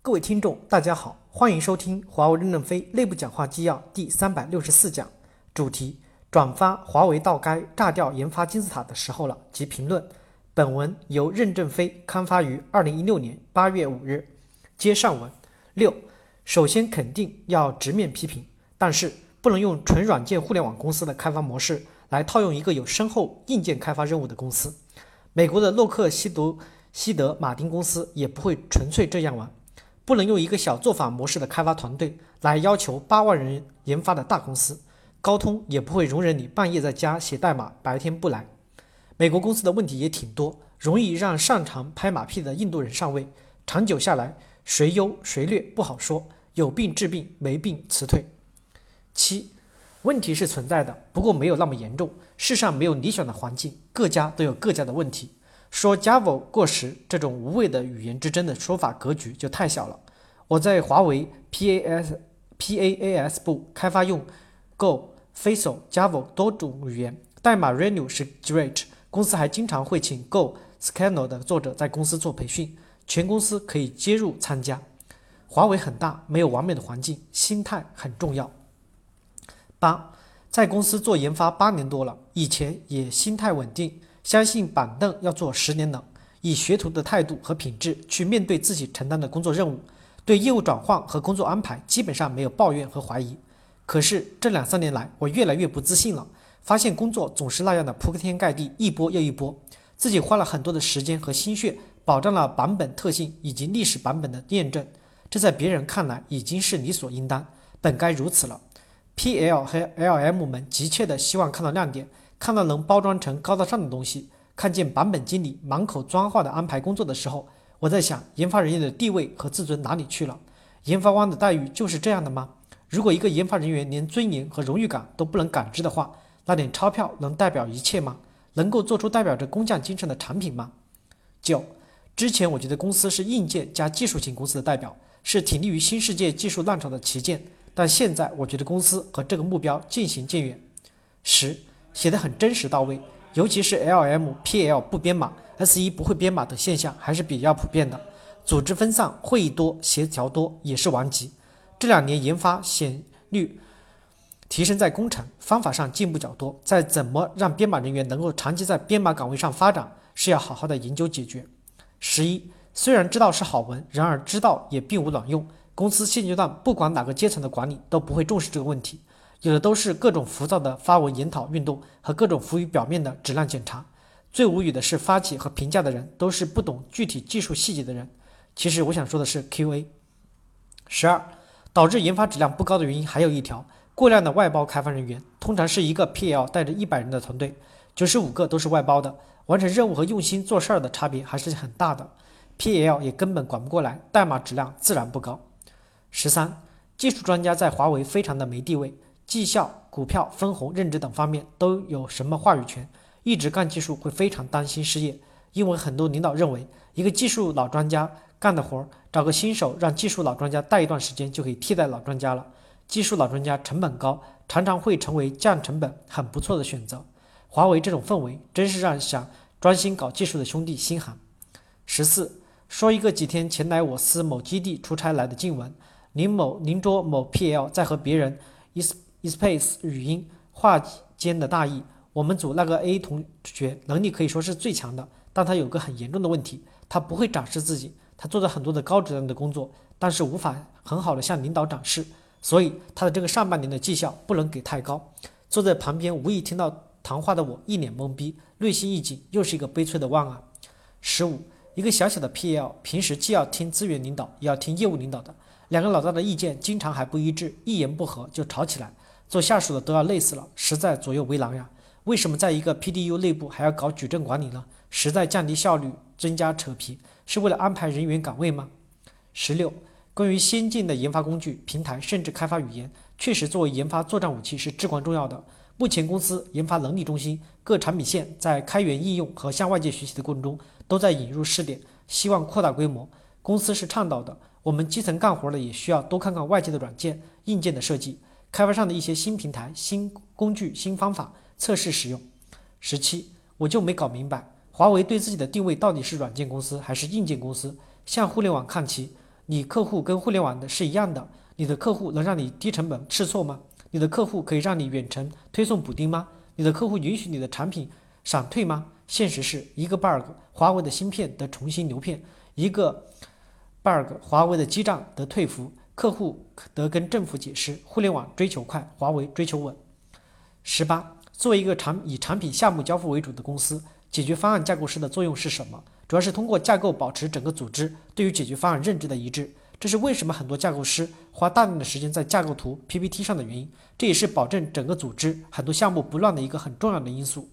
各位听众，大家好，欢迎收听华为任正非内部讲话纪要第三百六十四讲，主题：转发华为到该炸掉研发金字塔的时候了及评论。本文由任正非刊发于二零一六年八月五日。接上文六，首先肯定要直面批评，但是不能用纯软件互联网公司的开发模式来套用一个有深厚硬件开发任务的公司。美国的洛克希德希德马丁公司也不会纯粹这样玩。不能用一个小作坊模式的开发团队来要求八万人研发的大公司，高通也不会容忍你半夜在家写代码，白天不来。美国公司的问题也挺多，容易让擅长拍马屁的印度人上位，长久下来谁优谁劣不好说，有病治病，没病辞退。七，问题是存在的，不过没有那么严重。世上没有理想的环境，各家都有各家的问题。说 Java 过时这种无谓的语言之争的说法格局就太小了。我在华为 PAS PAAS 部开发用 Go、Facial、Java 多种语言，代码 Renew 是 Great。公司还经常会请 Go、Scala 的作者在公司做培训，全公司可以接入参加。华为很大，没有完美的环境，心态很重要。八，在公司做研发八年多了，以前也心态稳定。相信板凳要做十年冷，以学徒的态度和品质去面对自己承担的工作任务，对业务转换和工作安排基本上没有抱怨和怀疑。可是这两三年来，我越来越不自信了，发现工作总是那样的铺天盖地，一波又一波，自己花了很多的时间和心血，保障了版本特性以及历史版本的验证，这在别人看来已经是理所应当，本该如此了。P.L. 和 L.M. 们急切的希望看到亮点。看到能包装成高大上的东西，看见版本经理满口脏话的安排工作的时候，我在想，研发人员的地位和自尊哪里去了？研发官的待遇就是这样的吗？如果一个研发人员连尊严和荣誉感都不能感知的话，那点钞票能代表一切吗？能够做出代表着工匠精神的产品吗？九，之前我觉得公司是硬件加技术型公司的代表，是挺立于新世界技术浪潮的旗舰，但现在我觉得公司和这个目标渐行渐远。十。写得很真实到位，尤其是 L M P L 不编码，S 一不会编码等现象还是比较普遍的。组织分散，会议多，协调多，也是顽疾。这两年研发显率提升在工程方法上进步较多，在怎么让编码人员能够长期在编码岗位上发展，是要好好的研究解决。十一，虽然知道是好文，然而知道也并无卵用。公司现阶段不管哪个阶层的管理都不会重视这个问题。有的都是各种浮躁的发文研讨运动和各种浮于表面的质量检查。最无语的是，发起和评价的人都是不懂具体技术细节的人。其实我想说的是，QA。十二，导致研发质量不高的原因还有一条：过量的外包开发人员。通常是一个 PL 带着一百人的团队，九十五个都是外包的，完成任务和用心做事儿的差别还是很大的。PL 也根本管不过来，代码质量自然不高。十三，技术专家在华为非常的没地位。绩效、股票分红、任职等方面都有什么话语权？一直干技术会非常担心失业，因为很多领导认为，一个技术老专家干的活儿，找个新手让技术老专家带一段时间就可以替代老专家了。技术老专家成本高，常常会成为降成本很不错的选择。华为这种氛围，真是让想专心搞技术的兄弟心寒。十四，说一个几天前来我司某基地出差来的静文，林某邻桌某 PL 在和别人一。eSpace 语音话间的大意，我们组那个 A 同学能力可以说是最强的，但他有个很严重的问题，他不会展示自己。他做了很多的高质量的工作，但是无法很好的向领导展示，所以他的这个上半年的绩效不能给太高。坐在旁边无意听到谈话的我一脸懵逼，内心一紧，又是一个悲催的万啊！十五，一个小小的 PL，平时既要听资源领导，也要听业务领导的，两个老大的意见经常还不一致，一言不合就吵起来。做下属的都要累死了，实在左右为难呀。为什么在一个 PDU 内部还要搞矩阵管理呢？实在降低效率，增加扯皮，是为了安排人员岗位吗？十六，关于先进的研发工具、平台，甚至开发语言，确实作为研发作战武器是至关重要的。目前公司研发能力中心各产品线在开源应用和向外界学习的过程中，都在引入试点，希望扩大规模。公司是倡导的，我们基层干活的也需要多看看外界的软件、硬件的设计。开发商的一些新平台、新工具、新方法测试使用。十七，我就没搞明白，华为对自己的定位到底是软件公司还是硬件公司？向互联网看齐，你客户跟互联网的是一样的，你的客户能让你低成本试错吗？你的客户可以让你远程推送补丁吗？你的客户允许你的产品闪退吗？现实是一个 bug，华为的芯片得重新流片；一个 bug，华为的基站得退服，客户得跟政府解释。互联网追求快，华为追求稳。十八，作为一个产以产品项目交付为主的公司，解决方案架构师的作用是什么？主要是通过架构保持整个组织对于解决方案认知的一致。这是为什么很多架构师花大量的时间在架构图 PPT 上的原因。这也是保证整个组织很多项目不乱的一个很重要的因素。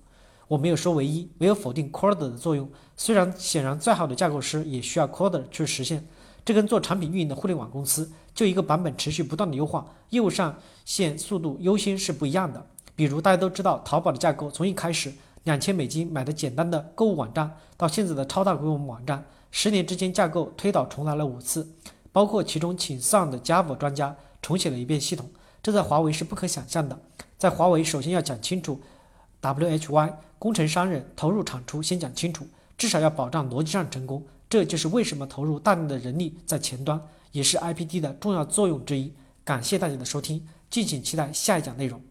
我没有说唯一，没有否定 Corder 的作用。虽然显然再好的架构师也需要 Corder 去实现。这跟做产品运营的互联网公司，就一个版本持续不断的优化，业务上线速度优先是不一样的。比如大家都知道，淘宝的架构从一开始两千美金买的简单的购物网站，到现在的超大规模网站，十年之间架构推倒重来了五次，包括其中请上的 Java 专家重写了一遍系统，这在华为是不可想象的。在华为，首先要讲清楚 WHY，工程商人投入产出先讲清楚，至少要保障逻辑上成功。这就是为什么投入大量的人力在前端，也是 IPD 的重要作用之一。感谢大家的收听，敬请期待下一讲内容。